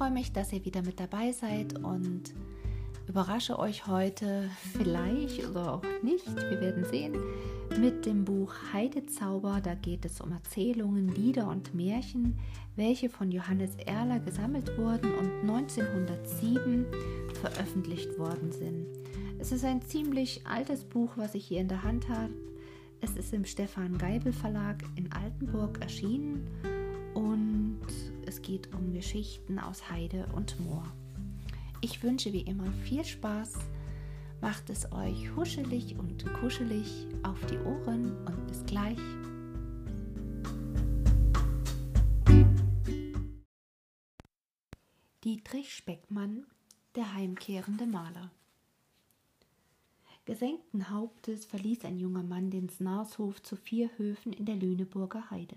Ich freue mich, dass ihr wieder mit dabei seid und überrasche euch heute vielleicht oder auch nicht, wir werden sehen, mit dem Buch Heidezauber. Da geht es um Erzählungen, Lieder und Märchen, welche von Johannes Erler gesammelt wurden und 1907 veröffentlicht worden sind. Es ist ein ziemlich altes Buch, was ich hier in der Hand habe. Es ist im Stefan Geibel Verlag in Altenburg erschienen es geht um Geschichten aus Heide und Moor. Ich wünsche wie immer viel Spaß, macht es euch huschelig und kuschelig auf die Ohren und bis gleich. Dietrich Speckmann, der heimkehrende Maler. Gesenkten Hauptes verließ ein junger Mann den Snarshof zu vier Höfen in der Lüneburger Heide.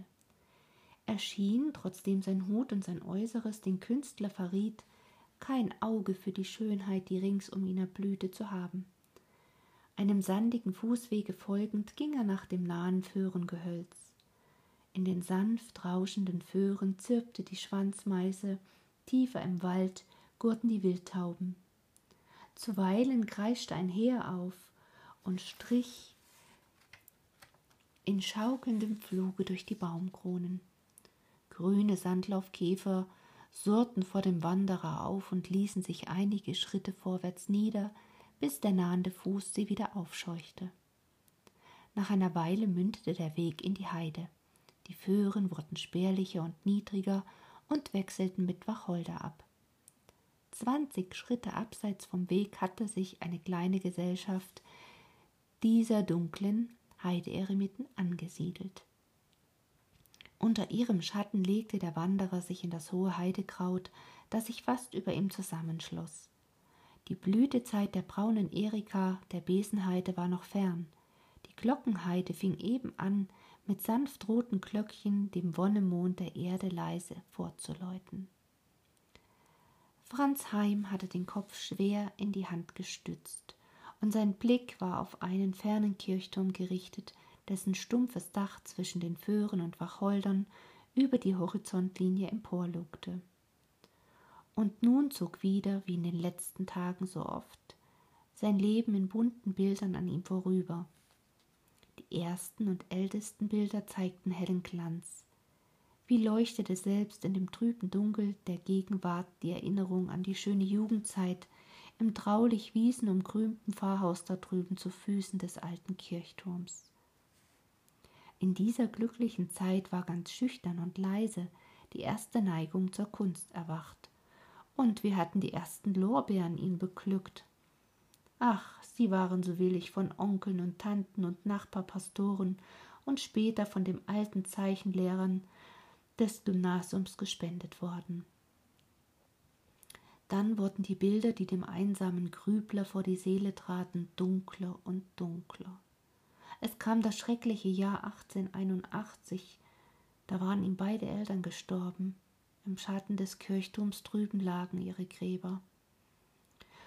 Er schien, trotzdem sein Hut und sein Äußeres den Künstler verriet, kein Auge für die Schönheit, die rings um ihn erblühte, zu haben. Einem sandigen Fußwege folgend ging er nach dem nahen Föhrengehölz. In den sanft rauschenden Föhren zirpte die Schwanzmeise, tiefer im Wald gurten die Wildtauben. Zuweilen kreischte ein Heer auf und strich in schaukelndem Fluge durch die Baumkronen. Grüne Sandlaufkäfer surrten vor dem Wanderer auf und ließen sich einige Schritte vorwärts nieder, bis der nahende Fuß sie wieder aufscheuchte. Nach einer Weile mündete der Weg in die Heide. Die Föhren wurden spärlicher und niedriger und wechselten mit Wacholder ab. Zwanzig Schritte abseits vom Weg hatte sich eine kleine Gesellschaft dieser dunklen Heideeremiten angesiedelt. Unter ihrem Schatten legte der Wanderer sich in das hohe Heidekraut, das sich fast über ihm zusammenschloss. Die Blütezeit der braunen Erika, der Besenheide, war noch fern. Die Glockenheide fing eben an, mit sanft roten Glöckchen dem Wonnemond der Erde leise vorzuläuten. Franz Heim hatte den Kopf schwer in die Hand gestützt, und sein Blick war auf einen fernen Kirchturm gerichtet, dessen stumpfes Dach zwischen den Föhren und Wacholdern über die Horizontlinie emporlugte. Und nun zog wieder, wie in den letzten Tagen so oft, sein Leben in bunten Bildern an ihm vorüber. Die ersten und ältesten Bilder zeigten hellen Glanz. Wie leuchtete selbst in dem trüben Dunkel der Gegenwart die Erinnerung an die schöne Jugendzeit im traulich wiesenumgrünten Pfarrhaus da drüben zu Füßen des alten Kirchturms. In dieser glücklichen Zeit war ganz schüchtern und leise die erste Neigung zur Kunst erwacht, und wir hatten die ersten Lorbeeren ihn beglückt. Ach, sie waren so willig von Onkeln und Tanten und Nachbarpastoren und später von dem alten Zeichenlehrern des Gymnasiums gespendet worden. Dann wurden die Bilder, die dem einsamen Grübler vor die Seele traten, dunkler und dunkler. Es kam das schreckliche Jahr 1881. Da waren ihm beide Eltern gestorben. Im Schatten des Kirchturms drüben lagen ihre Gräber.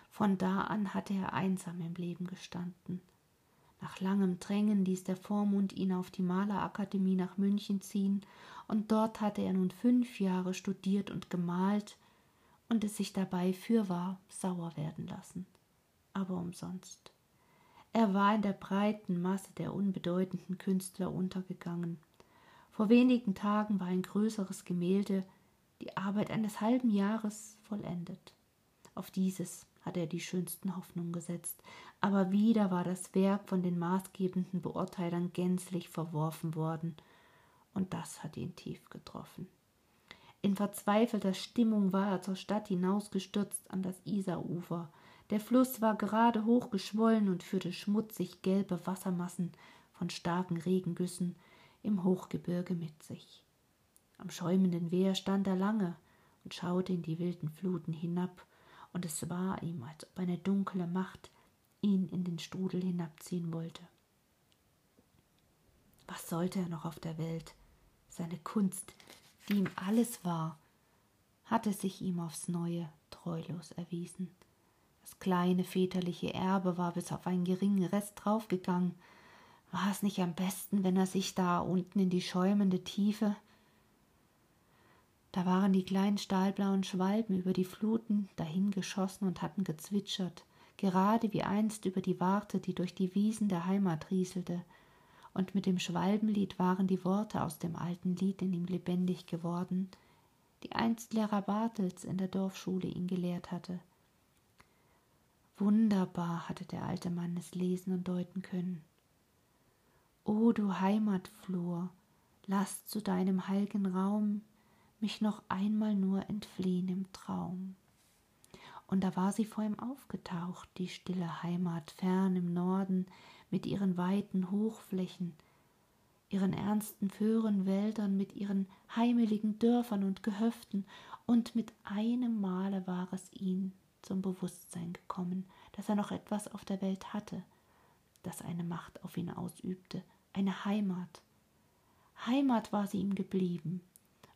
Von da an hatte er einsam im Leben gestanden. Nach langem Drängen ließ der Vormund ihn auf die Malerakademie nach München ziehen, und dort hatte er nun fünf Jahre studiert und gemalt und es sich dabei fürwahr sauer werden lassen. Aber umsonst. Er war in der breiten Masse der unbedeutenden Künstler untergegangen. Vor wenigen Tagen war ein größeres Gemälde, die Arbeit eines halben Jahres, vollendet. Auf dieses hatte er die schönsten Hoffnungen gesetzt, aber wieder war das Werk von den maßgebenden Beurteilern gänzlich verworfen worden, und das hatte ihn tief getroffen. In verzweifelter Stimmung war er zur Stadt hinausgestürzt an das Isarufer, der Fluss war gerade hochgeschwollen und führte schmutzig gelbe Wassermassen von starken Regengüssen im Hochgebirge mit sich. Am schäumenden Wehr stand er lange und schaute in die wilden Fluten hinab, und es war ihm, als ob eine dunkle Macht ihn in den Strudel hinabziehen wollte. Was sollte er noch auf der Welt? Seine Kunst, die ihm alles war, hatte sich ihm aufs neue treulos erwiesen. Das kleine väterliche Erbe war bis auf einen geringen Rest draufgegangen. War es nicht am besten, wenn er sich da unten in die schäumende Tiefe. Da waren die kleinen stahlblauen Schwalben über die Fluten dahingeschossen und hatten gezwitschert, gerade wie einst über die Warte, die durch die Wiesen der Heimat rieselte, und mit dem Schwalbenlied waren die Worte aus dem alten Lied in ihm lebendig geworden, die einst Lehrer Bartels in der Dorfschule ihn gelehrt hatte. Wunderbar hatte der alte Mann es lesen und deuten können. O du Heimatflur, lass zu deinem heiligen Raum mich noch einmal nur entfliehen im Traum. Und da war sie vor ihm aufgetaucht, die stille Heimat fern im Norden mit ihren weiten Hochflächen, ihren ernsten Föhrenwäldern, mit ihren heimeligen Dörfern und Gehöften, und mit einem Male war es ihm zum Bewusstsein gekommen, dass er noch etwas auf der Welt hatte, das eine Macht auf ihn ausübte, eine Heimat. Heimat war sie ihm geblieben,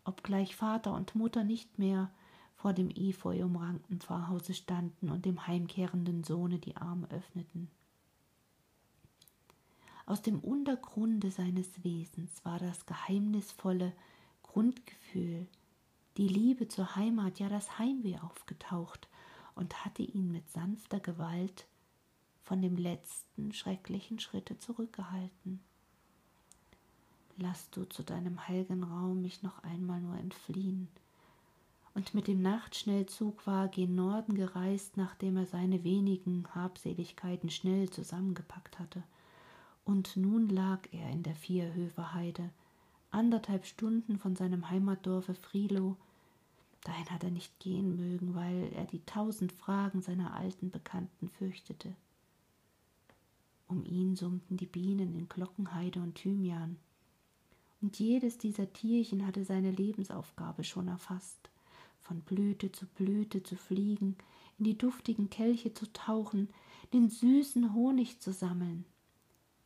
obgleich Vater und Mutter nicht mehr vor dem efeu umrankten Pfarrhause standen und dem heimkehrenden Sohne die Arme öffneten. Aus dem Untergrunde seines Wesens war das geheimnisvolle Grundgefühl, die Liebe zur Heimat, ja das Heimweh aufgetaucht und hatte ihn mit sanfter Gewalt von dem letzten schrecklichen Schritte zurückgehalten lass du zu deinem heiligen Raum mich noch einmal nur entfliehen. Und mit dem Nachtschnellzug war gen Norden gereist, nachdem er seine wenigen Habseligkeiten schnell zusammengepackt hatte. Und nun lag er in der Vierhöferheide, anderthalb Stunden von seinem Heimatdorfe Frilow. Dahin hat er nicht gehen mögen, weil er die tausend Fragen seiner alten Bekannten fürchtete. Um ihn summten die Bienen in Glockenheide und Thymian und jedes dieser Tierchen hatte seine Lebensaufgabe schon erfasst, von Blüte zu Blüte zu fliegen, in die duftigen Kelche zu tauchen, den süßen Honig zu sammeln,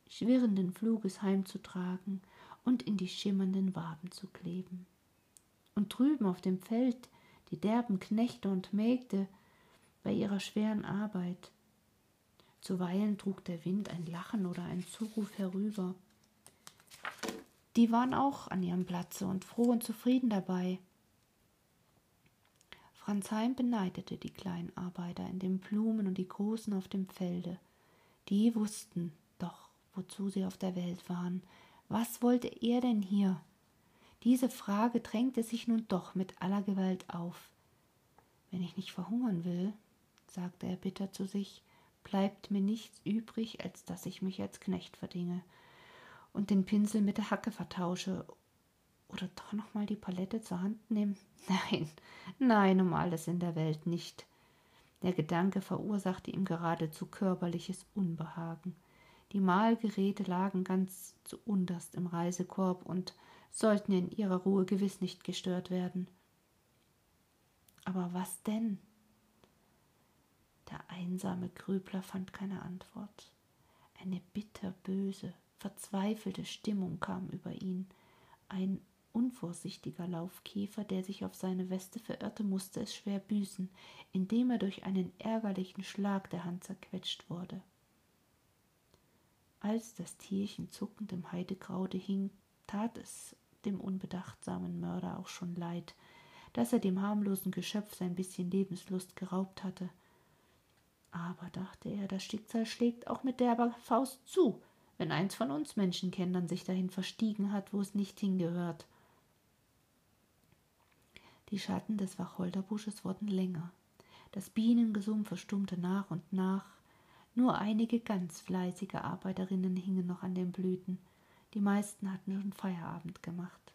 schwirrenden Fluges heimzutragen und in die schimmernden Waben zu kleben. Und drüben auf dem Feld die derben Knechte und Mägde bei ihrer schweren Arbeit. Zuweilen trug der Wind ein Lachen oder ein Zuruf herüber, die waren auch an ihrem Platze und froh und zufrieden dabei. Franz Heim beneidete die kleinen Arbeiter in den Blumen und die Großen auf dem Felde. Die wussten doch, wozu sie auf der Welt waren. Was wollte er denn hier? Diese Frage drängte sich nun doch mit aller Gewalt auf. Wenn ich nicht verhungern will, sagte er bitter zu sich, bleibt mir nichts übrig, als dass ich mich als Knecht verdinge und den Pinsel mit der Hacke vertausche. Oder doch noch mal die Palette zur Hand nehmen? Nein, nein, um alles in der Welt nicht. Der Gedanke verursachte ihm geradezu körperliches Unbehagen. Die Mahlgeräte lagen ganz zu unterst im Reisekorb und sollten in ihrer Ruhe gewiss nicht gestört werden. Aber was denn? Der einsame Grübler fand keine Antwort. Eine bitterböse, verzweifelte Stimmung kam über ihn. Ein unvorsichtiger Laufkäfer, der sich auf seine Weste verirrte, musste es schwer büßen, indem er durch einen ärgerlichen Schlag der Hand zerquetscht wurde. Als das Tierchen zuckend im Heidekraude hing, tat es dem unbedachtsamen Mörder auch schon leid, dass er dem harmlosen Geschöpf sein bisschen Lebenslust geraubt hatte. Aber, dachte er, das Schicksal schlägt auch mit derber Faust zu, wenn eins von uns Menschenkindern sich dahin verstiegen hat, wo es nicht hingehört. Die Schatten des Wacholderbusches wurden länger. Das Bienengesumm verstummte nach und nach. Nur einige ganz fleißige Arbeiterinnen hingen noch an den Blüten. Die meisten hatten schon Feierabend gemacht.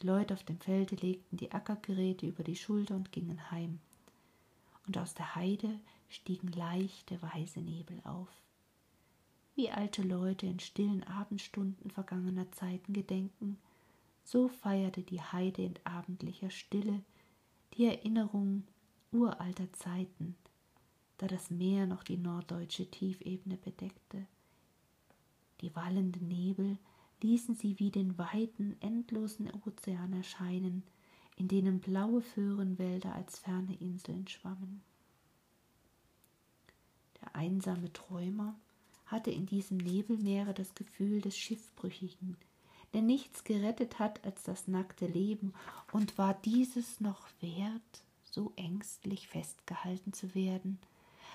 Die Leute auf dem Felde legten die Ackergeräte über die Schulter und gingen heim. Und aus der Heide stiegen leichte weiße Nebel auf wie alte Leute in stillen Abendstunden vergangener Zeiten gedenken, so feierte die Heide in abendlicher Stille die Erinnerung uralter Zeiten, da das Meer noch die norddeutsche Tiefebene bedeckte. Die wallenden Nebel ließen sie wie den weiten, endlosen Ozean erscheinen, in denen blaue Föhrenwälder als ferne Inseln schwammen. Der einsame Träumer hatte in diesem Nebelmeere das Gefühl des Schiffbrüchigen, der nichts gerettet hat als das nackte Leben, und war dieses noch wert, so ängstlich festgehalten zu werden?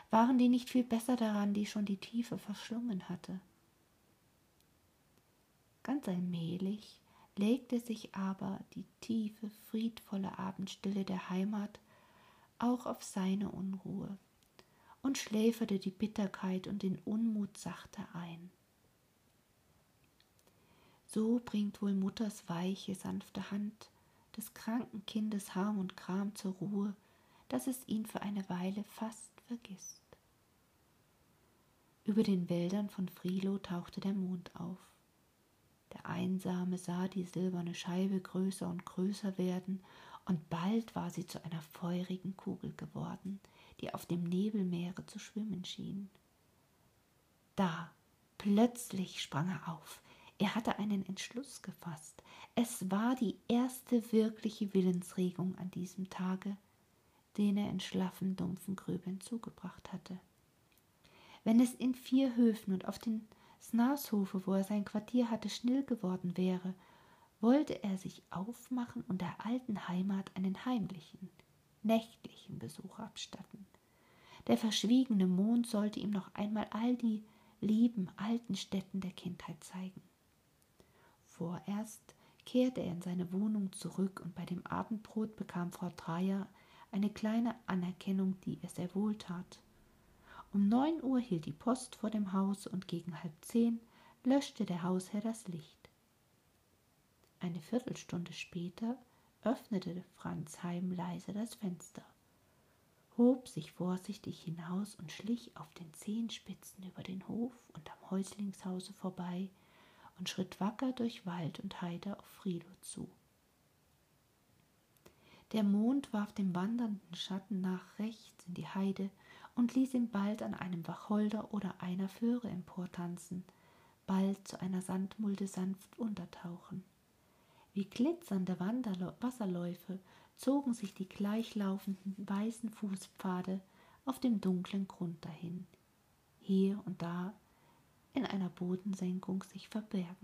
Waren die nicht viel besser daran, die schon die Tiefe verschlungen hatte? Ganz allmählich legte sich aber die tiefe, friedvolle Abendstille der Heimat auch auf seine Unruhe und schläferte die Bitterkeit und den Unmut sachte ein. So bringt wohl Mutters weiche, sanfte Hand des kranken Kindes Harm und Kram zur Ruhe, dass es ihn für eine Weile fast vergisst. Über den Wäldern von Frilo tauchte der Mond auf. Der Einsame sah die silberne Scheibe größer und größer werden, und bald war sie zu einer feurigen Kugel geworden, die auf dem Nebelmeere zu schwimmen schien. Da, plötzlich sprang er auf. Er hatte einen Entschluss gefasst. Es war die erste wirkliche Willensregung an diesem Tage, den er in schlaffen, dumpfen Grübeln zugebracht hatte. Wenn es in vier Höfen und auf den Snarshofe, wo er sein Quartier hatte, still geworden wäre, wollte er sich aufmachen und der alten Heimat einen heimlichen, nächtlichen Besuch abstatten. Der verschwiegene Mond sollte ihm noch einmal all die lieben alten Stätten der Kindheit zeigen. Vorerst kehrte er in seine Wohnung zurück und bei dem Abendbrot bekam Frau Dreier eine kleine Anerkennung, die ihr sehr wohl tat. Um neun Uhr hielt die Post vor dem Haus und gegen halb zehn löschte der Hausherr das Licht. Eine Viertelstunde später öffnete Franz Heim leise das Fenster, hob sich vorsichtig hinaus und schlich auf den Zehenspitzen über den Hof und am Häuslingshause vorbei und schritt wacker durch Wald und Heide auf Friedo zu. Der Mond warf dem wandernden Schatten nach rechts in die Heide und ließ ihn bald an einem Wacholder oder einer Föhre emportanzen, bald zu einer Sandmulde sanft untertauchen. Wie glitzernde Wanderlo Wasserläufe zogen sich die gleichlaufenden weißen Fußpfade auf dem dunklen Grund dahin, hier und da in einer Bodensenkung sich verbergend.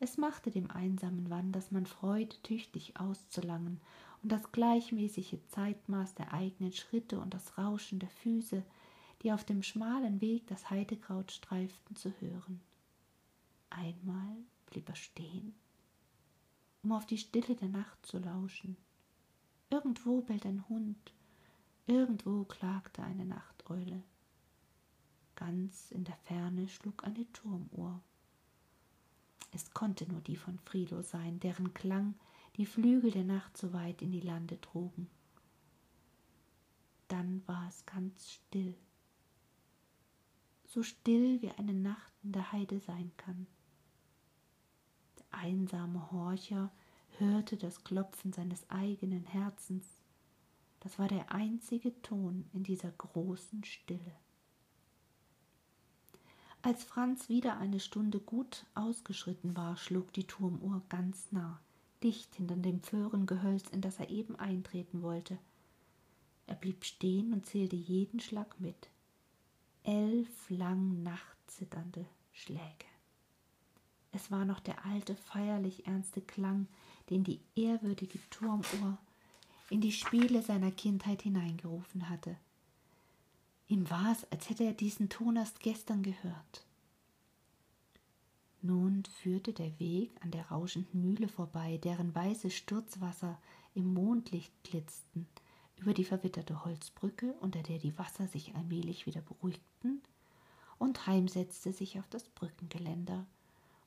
Es machte dem einsamen Wandersmann Freude, tüchtig auszulangen und das gleichmäßige Zeitmaß der eigenen Schritte und das Rauschen der Füße, die auf dem schmalen Weg das Heidekraut streiften, zu hören. Einmal blieb er stehen, um auf die Stille der Nacht zu lauschen. Irgendwo bellt ein Hund, irgendwo klagte eine Nachteule. Ganz in der Ferne schlug eine Turmuhr. Es konnte nur die von Frilo sein, deren Klang die Flügel der Nacht so weit in die Lande trugen. Dann war es ganz still, so still wie eine Nacht in der Heide sein kann. Der einsame Horcher hörte das Klopfen seines eigenen Herzens. Das war der einzige Ton in dieser großen Stille. Als Franz wieder eine Stunde gut ausgeschritten war, schlug die Turmuhr ganz nah dicht hinter dem Föhrengehölz, in das er eben eintreten wollte. Er blieb stehen und zählte jeden Schlag mit. Elf lang nachtzitternde Schläge. Es war noch der alte, feierlich ernste Klang, den die ehrwürdige Turmuhr in die Spiele seiner Kindheit hineingerufen hatte. Ihm war es, als hätte er diesen Ton erst gestern gehört. Nun führte der Weg an der rauschenden Mühle vorbei, deren weiße Sturzwasser im Mondlicht glitzten, über die verwitterte Holzbrücke, unter der die Wasser sich allmählich wieder beruhigten, und Heim setzte sich auf das Brückengeländer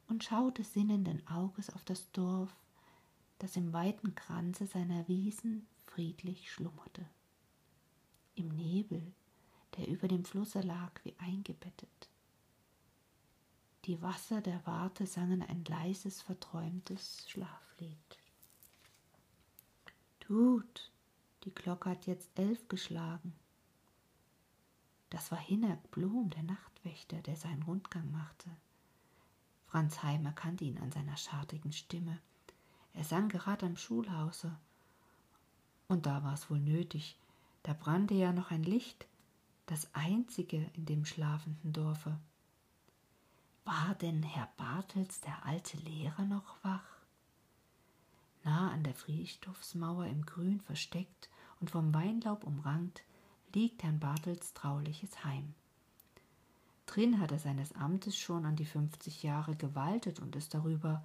und schaute sinnenden Auges auf das Dorf, das im weiten Kranze seiner Wiesen friedlich schlummerte. Im Nebel, der über dem Flusse lag wie eingebettet. Die Wasser der Warte sangen ein leises, verträumtes Schlaflied. Tut, die Glocke hat jetzt elf geschlagen. Das war Hinnerk Blum, der Nachtwächter, der seinen Rundgang machte. Franz Heim erkannte ihn an seiner schartigen Stimme. Er sang gerade am Schulhause. Und da war es wohl nötig. Da brannte ja noch ein Licht, das einzige in dem schlafenden Dorfe. War denn Herr Bartels, der alte Lehrer, noch wach? Nah an der Friedhofsmauer im Grün versteckt und vom Weinlaub umrankt, liegt Herrn Bartels trauliches Heim. Drin hat er seines Amtes schon an die fünfzig Jahre gewaltet und ist darüber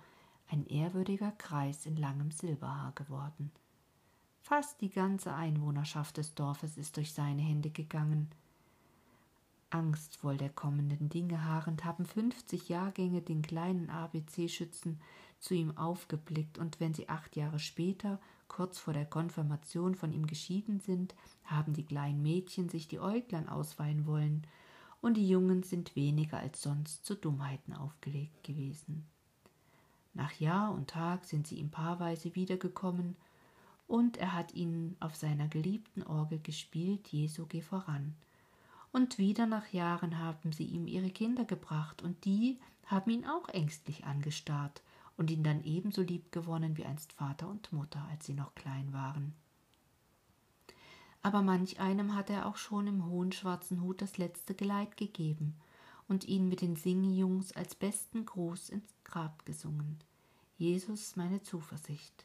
ein ehrwürdiger Kreis in langem Silberhaar geworden. Fast die ganze Einwohnerschaft des Dorfes ist durch seine Hände gegangen. Angstvoll der kommenden Dinge harrend haben fünfzig Jahrgänge den kleinen ABC-Schützen zu ihm aufgeblickt, und wenn sie acht Jahre später, kurz vor der Konfirmation, von ihm geschieden sind, haben die kleinen Mädchen sich die Äuglein ausweinen wollen, und die Jungen sind weniger als sonst zu Dummheiten aufgelegt gewesen. Nach Jahr und Tag sind sie ihm paarweise wiedergekommen, und er hat ihnen auf seiner geliebten Orgel gespielt, Jesu geh voran. Und wieder nach Jahren haben sie ihm ihre Kinder gebracht, und die haben ihn auch ängstlich angestarrt und ihn dann ebenso lieb gewonnen wie einst Vater und Mutter, als sie noch klein waren. Aber manch einem hat er auch schon im hohen schwarzen Hut das letzte Geleit gegeben und ihn mit den Singjungs als besten Gruß ins Grab gesungen. Jesus meine Zuversicht.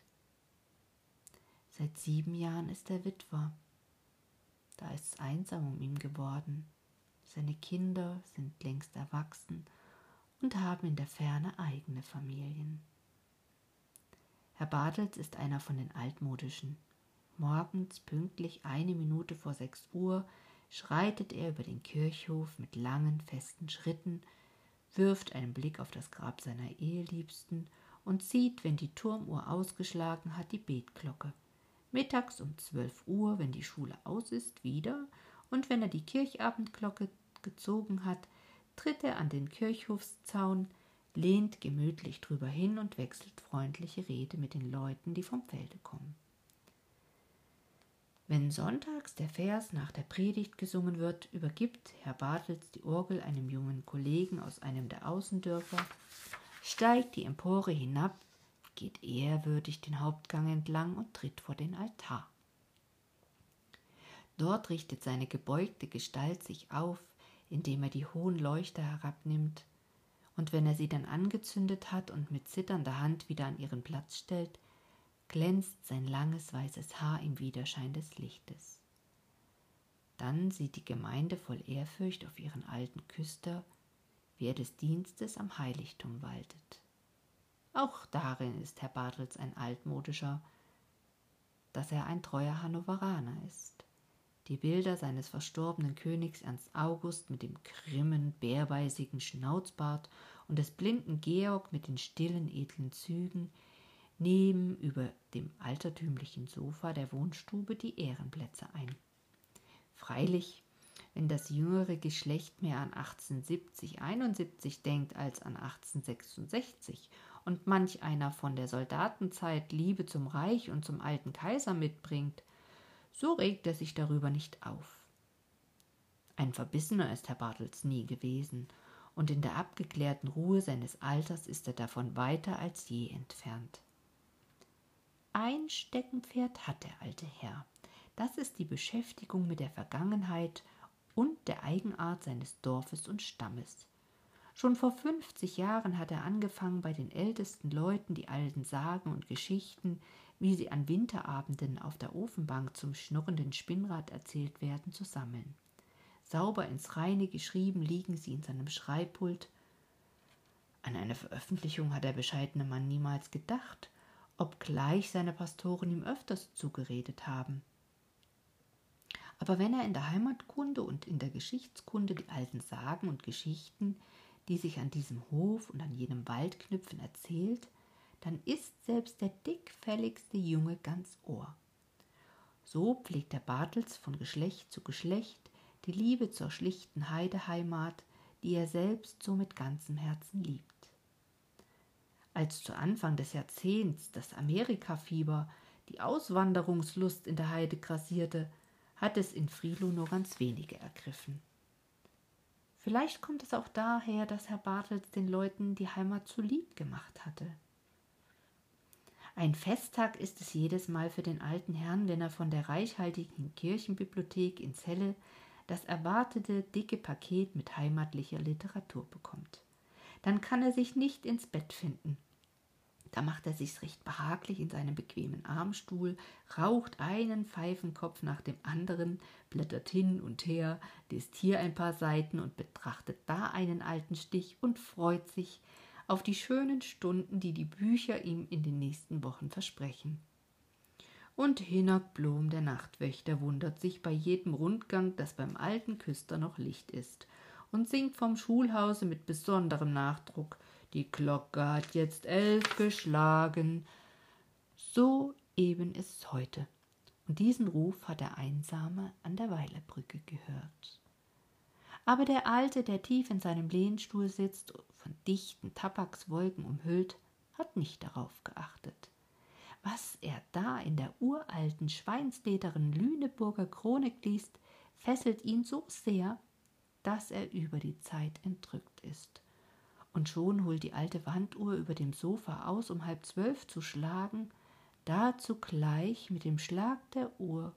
Seit sieben Jahren ist er Witwer. Da ist es einsam um ihn geworden. Seine Kinder sind längst erwachsen und haben in der Ferne eigene Familien. Herr Bartels ist einer von den altmodischen. Morgens pünktlich eine Minute vor sechs Uhr schreitet er über den Kirchhof mit langen, festen Schritten, wirft einen Blick auf das Grab seiner Eheliebsten und sieht, wenn die Turmuhr ausgeschlagen hat, die Betglocke. Mittags um zwölf Uhr, wenn die Schule aus ist, wieder, und wenn er die Kirchabendglocke gezogen hat, tritt er an den Kirchhofszaun, lehnt gemütlich drüber hin und wechselt freundliche Rede mit den Leuten, die vom Felde kommen. Wenn sonntags der Vers nach der Predigt gesungen wird, übergibt Herr Bartels die Orgel einem jungen Kollegen aus einem der Außendörfer, steigt die Empore hinab, geht ehrwürdig den Hauptgang entlang und tritt vor den Altar. Dort richtet seine gebeugte Gestalt sich auf, indem er die hohen Leuchter herabnimmt, und wenn er sie dann angezündet hat und mit zitternder Hand wieder an ihren Platz stellt, glänzt sein langes weißes Haar im Widerschein des Lichtes. Dann sieht die Gemeinde voll Ehrfurcht auf ihren alten Küster, wie er des Dienstes am Heiligtum waltet. Auch darin ist Herr Bartels ein altmodischer, dass er ein treuer Hannoveraner ist. Die Bilder seines verstorbenen Königs Ernst August mit dem grimmen, bärbeißigen Schnauzbart und des blinden Georg mit den stillen, edlen Zügen, nehmen über dem altertümlichen Sofa der Wohnstube die Ehrenplätze ein. Freilich, wenn das jüngere Geschlecht mehr an 1870, 71 denkt als an 1866 und manch einer von der Soldatenzeit Liebe zum Reich und zum alten Kaiser mitbringt, so regt er sich darüber nicht auf. Ein Verbissener ist Herr Bartels nie gewesen, und in der abgeklärten Ruhe seines Alters ist er davon weiter als je entfernt. Ein Steckenpferd hat der alte Herr. Das ist die Beschäftigung mit der Vergangenheit und der Eigenart seines Dorfes und Stammes. Schon vor fünfzig Jahren hat er angefangen, bei den ältesten Leuten die alten Sagen und Geschichten, wie sie an Winterabenden auf der Ofenbank zum schnurrenden Spinnrad erzählt werden, zu sammeln. Sauber ins Reine geschrieben liegen sie in seinem Schreibpult. An eine Veröffentlichung hat der bescheidene Mann niemals gedacht, obgleich seine Pastoren ihm öfters zugeredet haben. Aber wenn er in der Heimatkunde und in der Geschichtskunde die alten Sagen und Geschichten, die sich an diesem Hof und an jenem Wald knüpfen, erzählt, dann ist selbst der dickfälligste Junge ganz Ohr. So pflegt der Bartels von Geschlecht zu Geschlecht die Liebe zur schlichten Heideheimat, die er selbst so mit ganzem Herzen liebt als zu Anfang des Jahrzehnts das Amerikafieber, die Auswanderungslust in der Heide grassierte, hat es in Friedloh nur ganz wenige ergriffen. Vielleicht kommt es auch daher, dass Herr Bartels den Leuten die Heimat zu lieb gemacht hatte. Ein Festtag ist es jedes Mal für den alten Herrn, wenn er von der reichhaltigen Kirchenbibliothek in Celle das erwartete dicke Paket mit heimatlicher Literatur bekommt. dann kann er sich nicht ins Bett finden. Da macht er sich's recht behaglich in seinem bequemen Armstuhl, raucht einen Pfeifenkopf nach dem anderen, blättert hin und her, liest hier ein paar Seiten und betrachtet da einen alten Stich und freut sich auf die schönen Stunden, die die Bücher ihm in den nächsten Wochen versprechen. Und Hinak Blom, der Nachtwächter, wundert sich bei jedem Rundgang, dass beim alten Küster noch Licht ist und singt vom Schulhause mit besonderem Nachdruck die Glocke hat jetzt elf geschlagen. So eben ist's heute. Und diesen Ruf hat der Einsame an der Weilerbrücke gehört. Aber der Alte, der tief in seinem Lehnstuhl sitzt, von dichten Tabakswolken umhüllt, hat nicht darauf geachtet. Was er da in der uralten schweinslederen Lüneburger Chronik liest, fesselt ihn so sehr, dass er über die Zeit entrückt ist und schon holt die alte Wanduhr über dem Sofa aus, um halb zwölf zu schlagen, da zugleich mit dem Schlag der Uhr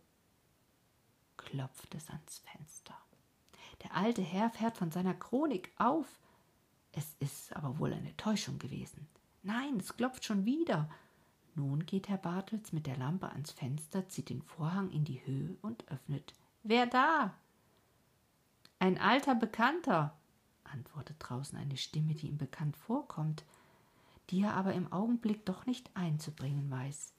klopft es ans Fenster. Der alte Herr fährt von seiner Chronik auf. Es ist aber wohl eine Täuschung gewesen. Nein, es klopft schon wieder. Nun geht Herr Bartels mit der Lampe ans Fenster, zieht den Vorhang in die Höhe und öffnet. Wer da? Ein alter Bekannter, antwortet draußen eine Stimme, die ihm bekannt vorkommt, die er aber im Augenblick doch nicht einzubringen weiß.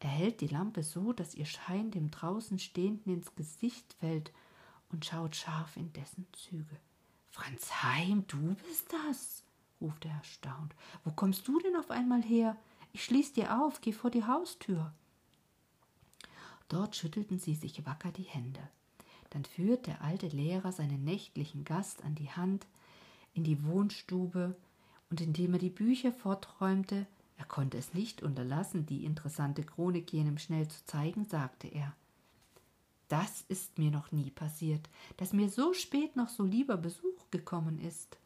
Er hält die Lampe so, dass ihr Schein dem draußen Stehenden ins Gesicht fällt und schaut scharf in dessen Züge. Franz Heim, du bist das, ruft er erstaunt. Wo kommst du denn auf einmal her? Ich schließ dir auf, geh vor die Haustür. Dort schüttelten sie sich wacker die Hände. Dann führt der alte Lehrer seinen nächtlichen Gast an die Hand, in die Wohnstube, und indem er die Bücher forträumte, er konnte es nicht unterlassen, die interessante Chronik jenem schnell zu zeigen, sagte er Das ist mir noch nie passiert, dass mir so spät noch so lieber Besuch gekommen ist.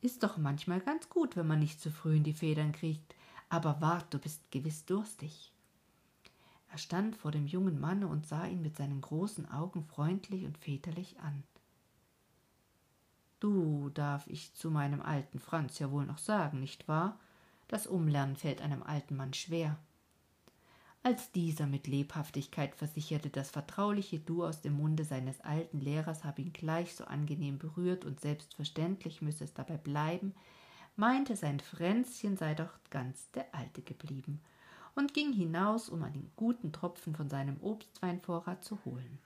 Ist doch manchmal ganz gut, wenn man nicht zu früh in die Federn kriegt, aber wart, du bist gewiss durstig. Er stand vor dem jungen Manne und sah ihn mit seinen großen Augen freundlich und väterlich an. Du darf ich zu meinem alten Franz ja wohl noch sagen, nicht wahr? Das Umlernen fällt einem alten Mann schwer. Als dieser mit Lebhaftigkeit versicherte, das vertrauliche Du aus dem Munde seines alten Lehrers habe ihn gleich so angenehm berührt und selbstverständlich müsse es dabei bleiben, meinte sein Fränzchen sei doch ganz der Alte geblieben und ging hinaus, um einen guten Tropfen von seinem Obstweinvorrat zu holen.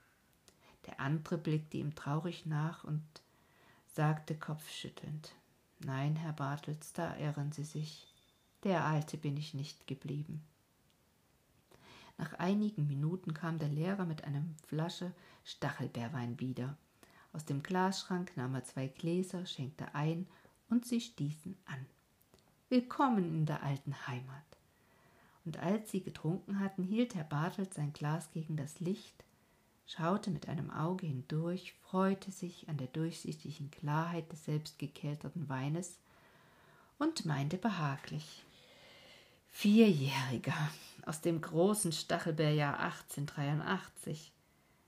Der andere blickte ihm traurig nach und sagte kopfschüttelnd Nein, Herr Bartels, da irren Sie sich. Der Alte bin ich nicht geblieben. Nach einigen Minuten kam der Lehrer mit einer Flasche Stachelbeerwein wieder. Aus dem Glasschrank nahm er zwei Gläser, schenkte ein und sie stießen an. Willkommen in der alten Heimat. Und als sie getrunken hatten, hielt Herr Bartels sein Glas gegen das Licht schaute mit einem Auge hindurch, freute sich an der durchsichtigen Klarheit des selbstgekelterten Weines und meinte behaglich Vierjähriger aus dem großen Stachelbeerjahr 1883.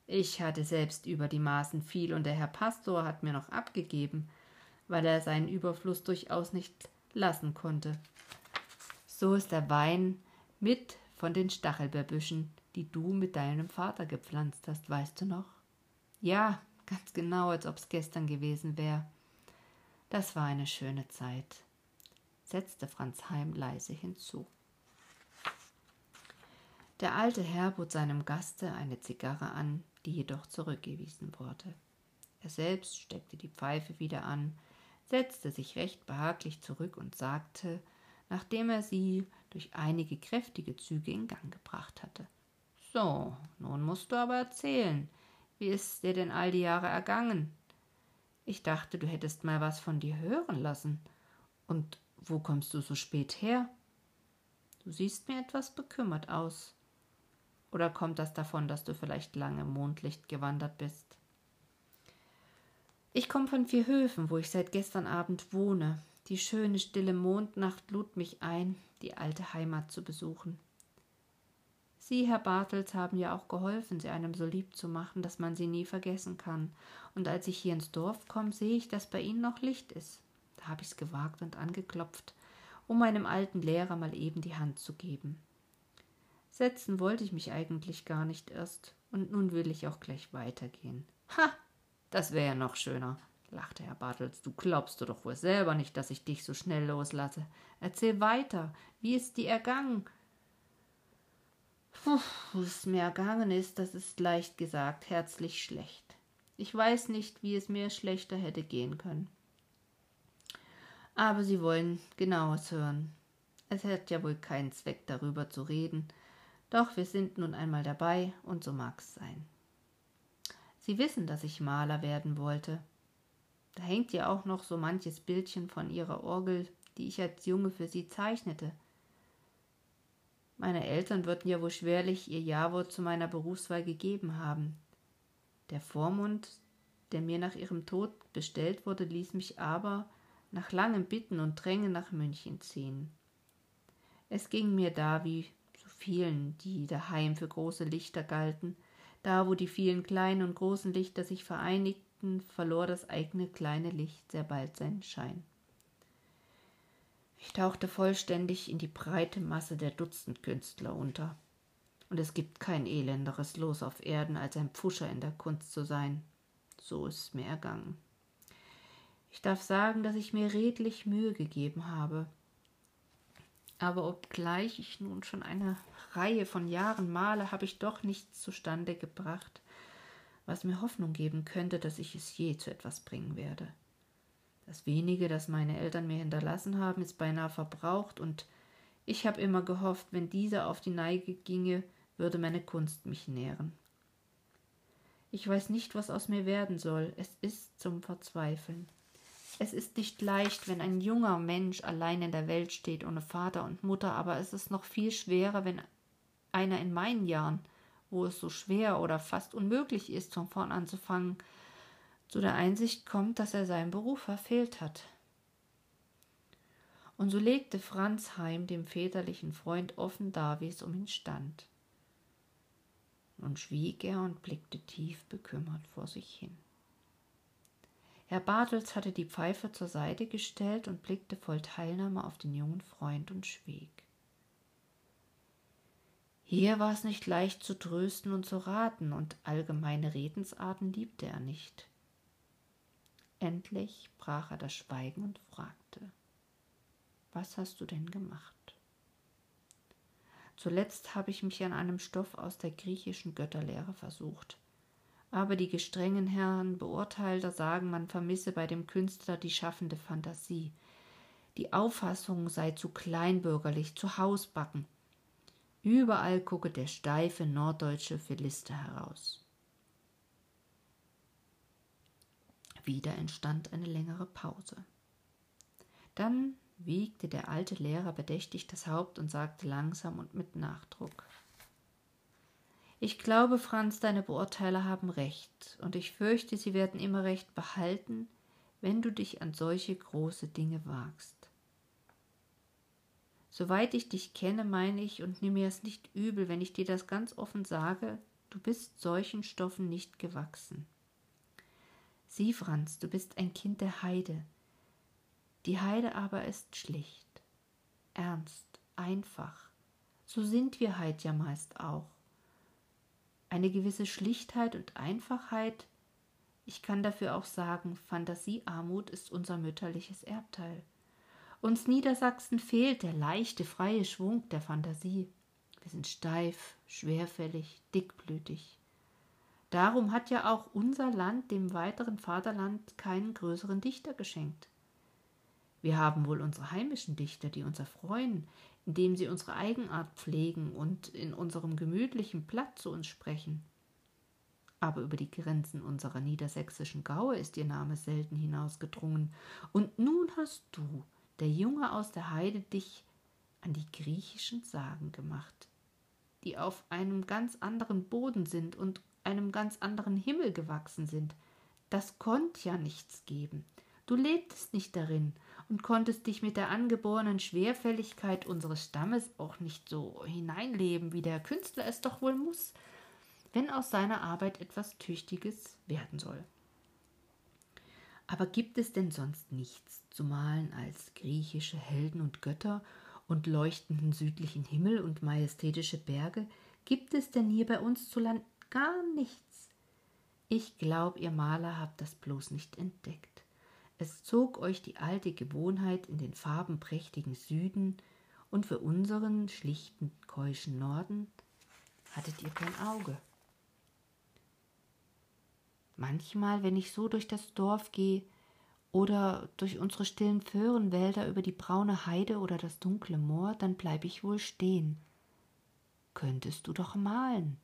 Ich hatte selbst über die Maßen viel und der Herr Pastor hat mir noch abgegeben, weil er seinen Überfluss durchaus nicht lassen konnte. So ist der Wein mit von den Stachelbeerbüschen, die du mit deinem Vater gepflanzt hast, weißt du noch? Ja, ganz genau, als ob's gestern gewesen wäre. Das war eine schöne Zeit, setzte Franz Heim leise hinzu. Der alte Herr bot seinem Gaste eine Zigarre an, die jedoch zurückgewiesen wurde. Er selbst steckte die Pfeife wieder an, setzte sich recht behaglich zurück und sagte, nachdem er sie durch einige kräftige Züge in Gang gebracht hatte. So, nun musst du aber erzählen. Wie ist dir denn all die Jahre ergangen? Ich dachte, du hättest mal was von dir hören lassen. Und wo kommst du so spät her? Du siehst mir etwas bekümmert aus. Oder kommt das davon, dass du vielleicht lange im Mondlicht gewandert bist? Ich komme von vier Höfen, wo ich seit gestern Abend wohne. Die schöne, stille Mondnacht lud mich ein, die alte Heimat zu besuchen. Sie, Herr Bartels, haben ja auch geholfen, sie einem so lieb zu machen, dass man sie nie vergessen kann. Und als ich hier ins Dorf komme, sehe ich, dass bei Ihnen noch Licht ist. Da habe ich es gewagt und angeklopft, um meinem alten Lehrer mal eben die Hand zu geben. Setzen wollte ich mich eigentlich gar nicht erst, und nun will ich auch gleich weitergehen. Ha, das wäre ja noch schöner, lachte Herr Bartels. Du glaubst du doch wohl selber nicht, dass ich dich so schnell loslasse. Erzähl weiter, wie ist dir ergangen? Es mir ergangen ist, das ist leicht gesagt, herzlich schlecht. Ich weiß nicht, wie es mir schlechter hätte gehen können. Aber Sie wollen genaues hören. Es hat ja wohl keinen Zweck, darüber zu reden. Doch wir sind nun einmal dabei, und so mag's sein. Sie wissen, dass ich Maler werden wollte. Da hängt ja auch noch so manches Bildchen von Ihrer Orgel, die ich als Junge für Sie zeichnete. Meine Eltern würden ja wohl schwerlich ihr Jawort zu meiner Berufswahl gegeben haben. Der Vormund, der mir nach ihrem Tod bestellt wurde, ließ mich aber nach langem Bitten und Drängen nach München ziehen. Es ging mir da wie so vielen, die daheim für große Lichter galten, da wo die vielen kleinen und großen Lichter sich vereinigten, verlor das eigene kleine Licht sehr bald seinen Schein. Ich tauchte vollständig in die breite Masse der Dutzendkünstler unter. Und es gibt kein elenderes Los auf Erden, als ein Pfuscher in der Kunst zu sein. So ist es mir ergangen. Ich darf sagen, dass ich mir redlich Mühe gegeben habe. Aber obgleich ich nun schon eine Reihe von Jahren male, habe ich doch nichts zustande gebracht, was mir Hoffnung geben könnte, dass ich es je zu etwas bringen werde. Das wenige, das meine Eltern mir hinterlassen haben, ist beinahe verbraucht, und ich habe immer gehofft, wenn dieser auf die Neige ginge, würde meine Kunst mich nähren. Ich weiß nicht, was aus mir werden soll. Es ist zum Verzweifeln. Es ist nicht leicht, wenn ein junger Mensch allein in der Welt steht, ohne Vater und Mutter, aber es ist noch viel schwerer, wenn einer in meinen Jahren, wo es so schwer oder fast unmöglich ist, von vorn anzufangen, zu der Einsicht kommt, dass er seinen Beruf verfehlt hat. Und so legte Franz Heim dem väterlichen Freund offen dar, wie es um ihn stand. Nun schwieg er und blickte tief bekümmert vor sich hin. Herr Bartels hatte die Pfeife zur Seite gestellt und blickte voll Teilnahme auf den jungen Freund und schwieg. Hier war es nicht leicht zu trösten und zu raten, und allgemeine Redensarten liebte er nicht. Endlich brach er das Schweigen und fragte Was hast du denn gemacht? Zuletzt habe ich mich an einem Stoff aus der griechischen Götterlehre versucht. Aber die gestrengen Herren Beurteilter sagen, man vermisse bei dem Künstler die schaffende Fantasie. Die Auffassung sei zu kleinbürgerlich, zu hausbacken. Überall gucke der steife norddeutsche Philister heraus. Wieder entstand eine längere Pause. Dann wiegte der alte Lehrer bedächtig das Haupt und sagte langsam und mit Nachdruck Ich glaube, Franz, deine Beurteiler haben recht, und ich fürchte, sie werden immer recht behalten, wenn du dich an solche große Dinge wagst. Soweit ich dich kenne, meine ich, und nimm mir es nicht übel, wenn ich dir das ganz offen sage, du bist solchen Stoffen nicht gewachsen. Sieh, Franz, du bist ein Kind der Heide. Die Heide aber ist schlicht, ernst, einfach. So sind wir Heid ja meist auch. Eine gewisse Schlichtheit und Einfachheit, ich kann dafür auch sagen, Fantasiearmut ist unser mütterliches Erbteil. Uns Niedersachsen fehlt der leichte, freie Schwung der Fantasie. Wir sind steif, schwerfällig, dickblütig. Darum hat ja auch unser Land dem weiteren Vaterland keinen größeren Dichter geschenkt. Wir haben wohl unsere heimischen Dichter, die uns erfreuen, indem sie unsere Eigenart pflegen und in unserem gemütlichen Platt zu uns sprechen. Aber über die Grenzen unserer niedersächsischen Gaue ist ihr Name selten hinausgedrungen. Und nun hast du, der Junge aus der Heide, dich an die griechischen Sagen gemacht, die auf einem ganz anderen Boden sind und einem ganz anderen Himmel gewachsen sind. Das konnte ja nichts geben. Du lebtest nicht darin und konntest dich mit der angeborenen Schwerfälligkeit unseres Stammes auch nicht so hineinleben, wie der Künstler es doch wohl muss, wenn aus seiner Arbeit etwas Tüchtiges werden soll. Aber gibt es denn sonst nichts zu malen als griechische Helden und Götter und leuchtenden südlichen Himmel und majestätische Berge? Gibt es denn hier bei uns zu Land gar nichts? Ich glaub, ihr Maler habt das bloß nicht entdeckt. Es zog euch die alte Gewohnheit in den farbenprächtigen Süden, und für unseren schlichten, keuschen Norden hattet ihr kein Auge. Manchmal, wenn ich so durch das Dorf gehe oder durch unsere stillen Föhrenwälder über die braune Heide oder das dunkle Moor, dann bleib ich wohl stehen. Könntest du doch malen.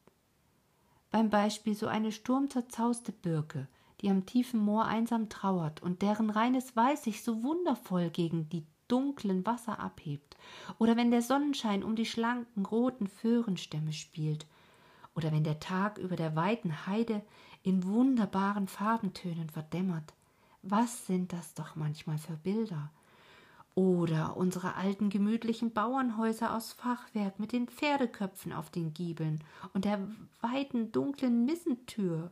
Beim Beispiel so eine sturmzerzauste Birke, die am tiefen Moor einsam trauert und deren reines Weiß sich so wundervoll gegen die dunklen Wasser abhebt, oder wenn der Sonnenschein um die schlanken roten Föhrenstämme spielt, oder wenn der Tag über der weiten Heide in wunderbaren Farbentönen verdämmert. Was sind das doch manchmal für Bilder? Oder unsere alten gemütlichen Bauernhäuser aus Fachwerk mit den Pferdeköpfen auf den Giebeln und der weiten dunklen Missentür,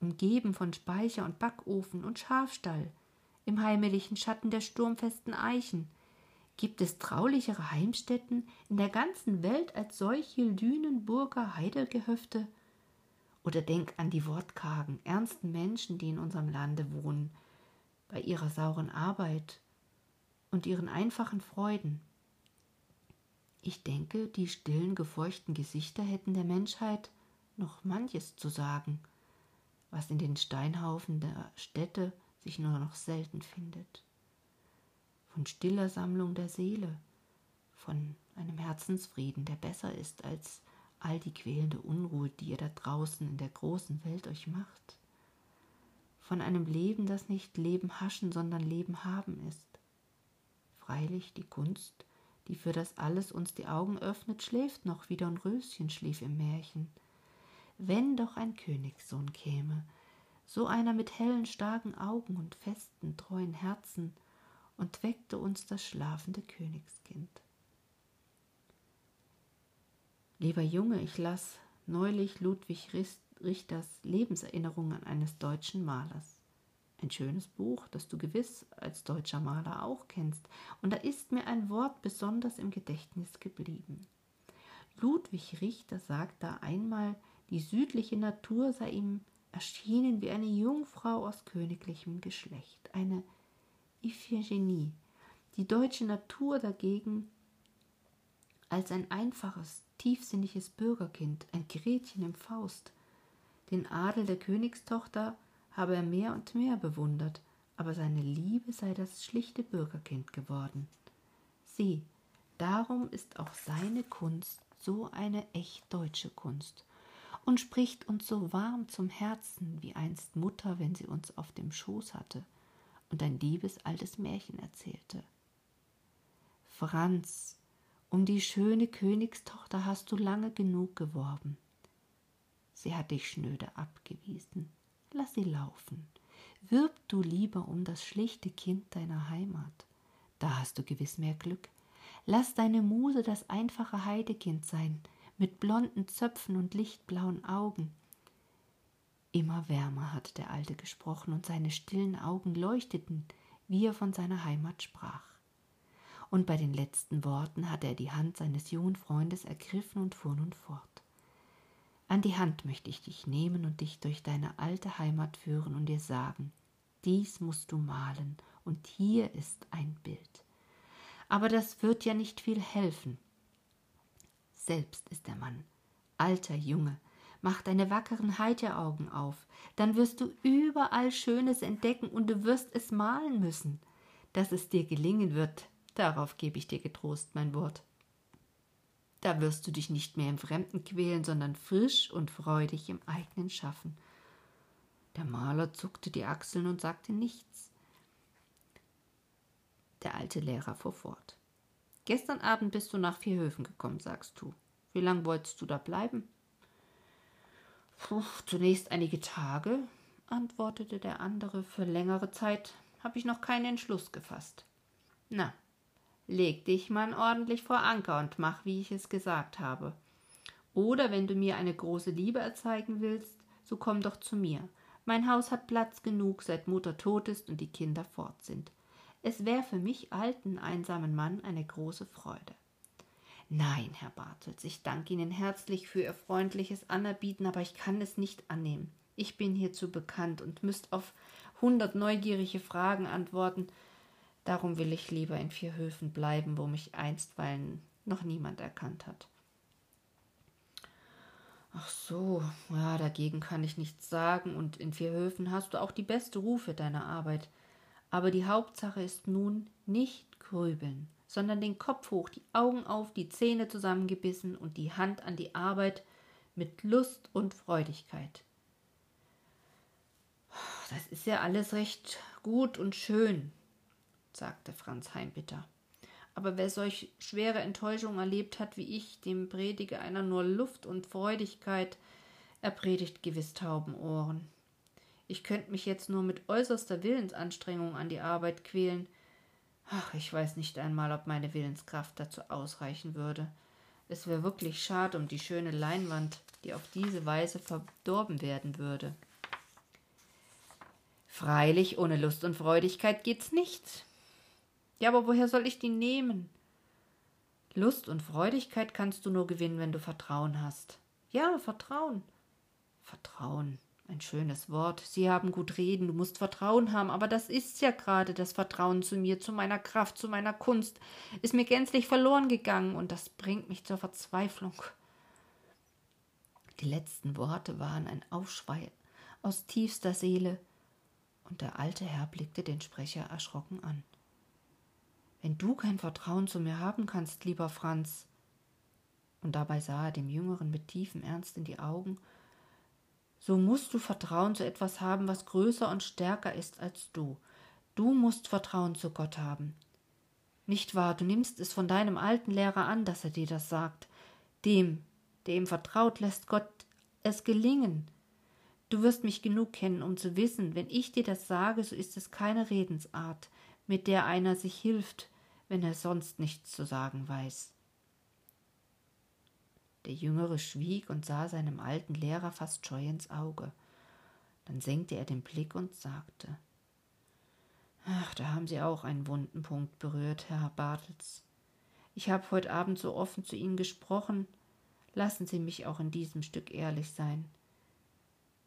umgeben von Speicher und Backofen und Schafstall, im heimlichen Schatten der sturmfesten Eichen. Gibt es traulichere Heimstätten in der ganzen Welt als solche Lünenburger Heidegehöfte? Oder denk an die wortkargen, ernsten Menschen, die in unserem Lande wohnen, bei ihrer sauren Arbeit und ihren einfachen Freuden. Ich denke, die stillen, gefeuchten Gesichter hätten der Menschheit noch manches zu sagen, was in den Steinhaufen der Städte sich nur noch selten findet. Von stiller Sammlung der Seele, von einem Herzensfrieden, der besser ist als all die quälende Unruhe, die ihr da draußen in der großen Welt euch macht. Von einem Leben, das nicht Leben haschen, sondern Leben haben ist. Freilich die Kunst, die für das alles uns die Augen öffnet, schläft noch wieder und Röschen schlief im Märchen. Wenn doch ein Königssohn käme, so einer mit hellen, starken Augen und festen, treuen Herzen, und weckte uns das schlafende Königskind. Lieber Junge, ich las neulich Ludwig Richters Lebenserinnerungen eines deutschen Malers. Ein schönes Buch, das du gewiss als deutscher Maler auch kennst, und da ist mir ein Wort besonders im Gedächtnis geblieben. Ludwig Richter sagt da einmal, die südliche Natur sei ihm erschienen wie eine Jungfrau aus königlichem Geschlecht, eine Iphigenie. Die deutsche Natur dagegen als ein einfaches, tiefsinniges Bürgerkind, ein Gretchen im Faust. Den Adel der Königstochter habe er mehr und mehr bewundert, aber seine Liebe sei das schlichte Bürgerkind geworden. Sieh, darum ist auch seine Kunst so eine echt deutsche Kunst und spricht uns so warm zum Herzen, wie einst Mutter, wenn sie uns auf dem Schoß hatte und ein liebes altes Märchen erzählte. Franz, um die schöne Königstochter hast du lange genug geworben. Sie hat dich schnöde abgewiesen. Lass sie laufen. Wirb du lieber um das schlichte Kind deiner Heimat. Da hast du gewiss mehr Glück. Lass deine Muse das einfache Heidekind sein, mit blonden Zöpfen und lichtblauen Augen. Immer wärmer hatte der Alte gesprochen, und seine stillen Augen leuchteten, wie er von seiner Heimat sprach und bei den letzten Worten hatte er die Hand seines jungen Freundes ergriffen und fuhr nun fort. An die Hand möchte ich dich nehmen und dich durch deine alte Heimat führen und dir sagen, dies musst du malen, und hier ist ein Bild. Aber das wird ja nicht viel helfen. Selbst ist der Mann, alter Junge, mach deine wackeren Heiteraugen auf, dann wirst du überall Schönes entdecken und du wirst es malen müssen. Dass es dir gelingen wird, Darauf gebe ich dir getrost mein Wort. Da wirst du dich nicht mehr im Fremden quälen, sondern frisch und freudig im eigenen Schaffen. Der Maler zuckte die Achseln und sagte nichts. Der alte Lehrer fuhr fort. Gestern Abend bist du nach Vierhöfen gekommen, sagst du. Wie lang wolltest du da bleiben? Puh, zunächst einige Tage, antwortete der andere. Für längere Zeit habe ich noch keinen Entschluss gefasst. Na, Leg dich, Mann, ordentlich vor Anker und mach, wie ich es gesagt habe. Oder wenn du mir eine große Liebe erzeigen willst, so komm doch zu mir. Mein Haus hat Platz genug, seit Mutter tot ist und die Kinder fort sind. Es wäre für mich alten, einsamen Mann eine große Freude. Nein, Herr Bartels, ich danke Ihnen herzlich für Ihr freundliches Anerbieten, aber ich kann es nicht annehmen. Ich bin hierzu bekannt und müsst auf hundert neugierige Fragen antworten. Darum will ich lieber in vier Höfen bleiben, wo mich einstweilen noch niemand erkannt hat. Ach so, ja, dagegen kann ich nichts sagen, und in vier Höfen hast du auch die beste Ruhe für deine Arbeit. Aber die Hauptsache ist nun nicht grübeln, sondern den Kopf hoch, die Augen auf, die Zähne zusammengebissen und die Hand an die Arbeit mit Lust und Freudigkeit das ist ja alles recht gut und schön, sagte Franz Heimbitter. Aber wer solch schwere Enttäuschung erlebt hat wie ich, dem predige einer nur Luft und Freudigkeit, er predigt gewiss tauben Ohren. Ich könnte mich jetzt nur mit äußerster Willensanstrengung an die Arbeit quälen. Ach, ich weiß nicht einmal, ob meine Willenskraft dazu ausreichen würde. Es wäre wirklich schad um die schöne Leinwand, die auf diese Weise verdorben werden würde. Freilich, ohne Lust und Freudigkeit geht's nicht. Ja, aber woher soll ich die nehmen? Lust und Freudigkeit kannst du nur gewinnen, wenn du Vertrauen hast. Ja, Vertrauen. Vertrauen, ein schönes Wort. Sie haben gut reden, du musst Vertrauen haben, aber das ist ja gerade das Vertrauen zu mir, zu meiner Kraft, zu meiner Kunst, ist mir gänzlich verloren gegangen, und das bringt mich zur Verzweiflung. Die letzten Worte waren ein Aufschrei aus tiefster Seele, und der alte Herr blickte den Sprecher erschrocken an. Wenn du kein Vertrauen zu mir haben kannst, lieber Franz, und dabei sah er dem Jüngeren mit tiefem Ernst in die Augen, so musst du Vertrauen zu etwas haben, was größer und stärker ist als du. Du musst Vertrauen zu Gott haben. Nicht wahr, du nimmst es von deinem alten Lehrer an, dass er dir das sagt. Dem, der ihm vertraut, lässt Gott es gelingen. Du wirst mich genug kennen, um zu wissen, wenn ich dir das sage, so ist es keine Redensart, mit der einer sich hilft, wenn er sonst nichts zu sagen weiß. Der Jüngere schwieg und sah seinem alten Lehrer fast scheu ins Auge. Dann senkte er den Blick und sagte Ach, da haben Sie auch einen wunden Punkt berührt, Herr Bartels. Ich habe heute Abend so offen zu Ihnen gesprochen. Lassen Sie mich auch in diesem Stück ehrlich sein.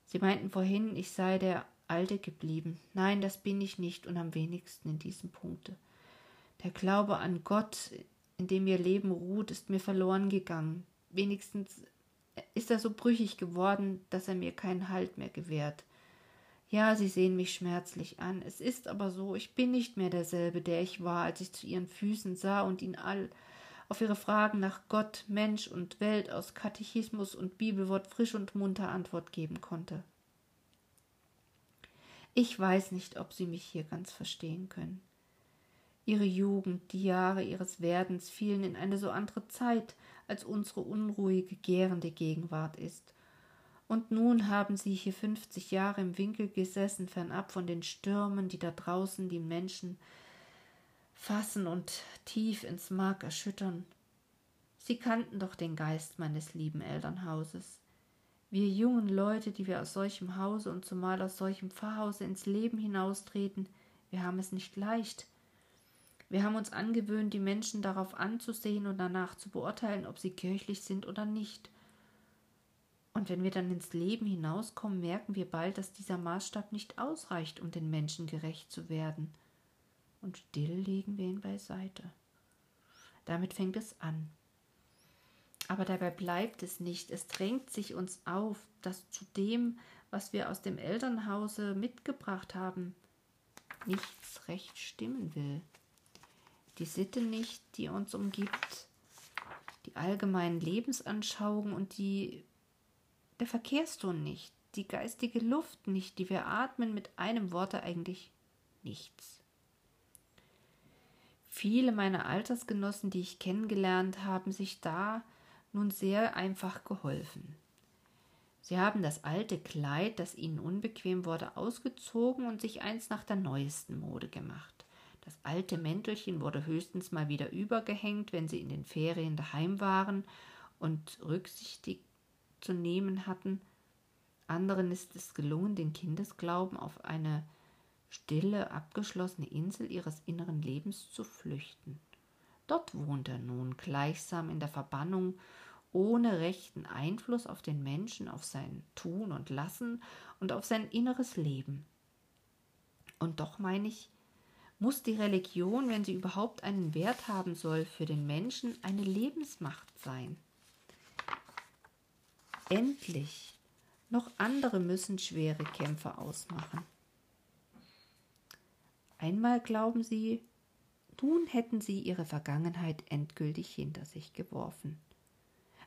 Sie meinten vorhin, ich sei der Alte geblieben. Nein, das bin ich nicht und am wenigsten in diesem Punkte. Der Glaube an Gott, in dem ihr Leben ruht, ist mir verloren gegangen. Wenigstens ist er so brüchig geworden, dass er mir keinen Halt mehr gewährt. Ja, Sie sehen mich schmerzlich an. Es ist aber so, ich bin nicht mehr derselbe, der ich war, als ich zu Ihren Füßen sah und ihn all auf ihre Fragen nach Gott, Mensch und Welt aus Katechismus und Bibelwort frisch und munter Antwort geben konnte. Ich weiß nicht, ob Sie mich hier ganz verstehen können. Ihre Jugend, die Jahre Ihres Werdens fielen in eine so andere Zeit, als unsere unruhige, gärende Gegenwart ist. Und nun haben Sie hier fünfzig Jahre im Winkel gesessen, fernab von den Stürmen, die da draußen die Menschen fassen und tief ins Mark erschüttern. Sie kannten doch den Geist meines lieben Elternhauses. Wir jungen Leute, die wir aus solchem Hause und zumal aus solchem Pfarrhause ins Leben hinaustreten, wir haben es nicht leicht. Wir haben uns angewöhnt, die Menschen darauf anzusehen und danach zu beurteilen, ob sie kirchlich sind oder nicht. Und wenn wir dann ins Leben hinauskommen, merken wir bald, dass dieser Maßstab nicht ausreicht, um den Menschen gerecht zu werden und still legen wir ihn beiseite. Damit fängt es an. Aber dabei bleibt es nicht. Es drängt sich uns auf, dass zu dem, was wir aus dem Elternhause mitgebracht haben, nichts recht stimmen will. Die Sitte nicht, die uns umgibt, die allgemeinen Lebensanschauungen und die der Verkehrston nicht, die geistige Luft nicht, die wir atmen, mit einem Worte eigentlich nichts. Viele meiner Altersgenossen, die ich kennengelernt, haben sich da nun sehr einfach geholfen. Sie haben das alte Kleid, das ihnen unbequem wurde, ausgezogen und sich eins nach der neuesten Mode gemacht. Das alte Mäntelchen wurde höchstens mal wieder übergehängt, wenn sie in den Ferien daheim waren und rücksichtig zu nehmen hatten. Anderen ist es gelungen, den Kindesglauben auf eine stille, abgeschlossene Insel ihres inneren Lebens zu flüchten. Dort wohnt er nun gleichsam in der Verbannung, ohne rechten Einfluss auf den Menschen, auf sein Tun und Lassen und auf sein inneres Leben. Und doch meine ich, muss die Religion, wenn sie überhaupt einen Wert haben soll für den Menschen, eine Lebensmacht sein. Endlich, noch andere müssen schwere Kämpfe ausmachen. Einmal glauben sie, nun hätten sie ihre Vergangenheit endgültig hinter sich geworfen.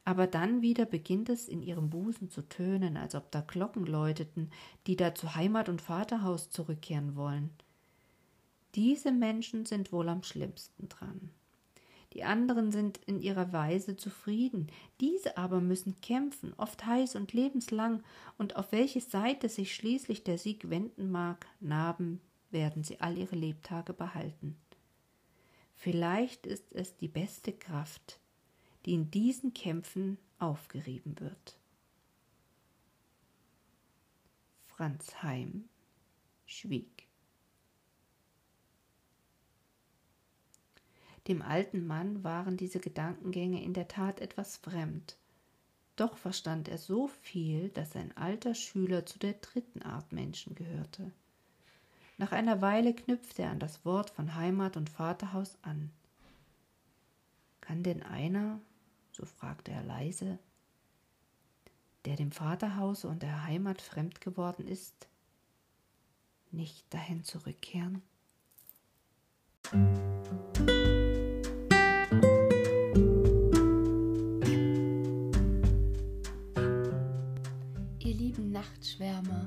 Aber dann wieder beginnt es in ihrem Busen zu tönen, als ob da Glocken läuteten, die da zu Heimat und Vaterhaus zurückkehren wollen. Diese Menschen sind wohl am schlimmsten dran. Die anderen sind in ihrer Weise zufrieden, diese aber müssen kämpfen, oft heiß und lebenslang, und auf welche Seite sich schließlich der Sieg wenden mag, Narben werden sie all ihre Lebtage behalten. Vielleicht ist es die beste Kraft, die in diesen Kämpfen aufgerieben wird. Franz Heim schwieg. Dem alten Mann waren diese Gedankengänge in der Tat etwas fremd. Doch verstand er so viel, dass sein alter Schüler zu der dritten Art Menschen gehörte. Nach einer Weile knüpfte er an das Wort von Heimat und Vaterhaus an. Kann denn einer, so fragte er leise, der dem Vaterhause und der Heimat fremd geworden ist, nicht dahin zurückkehren? Nachtschwärmer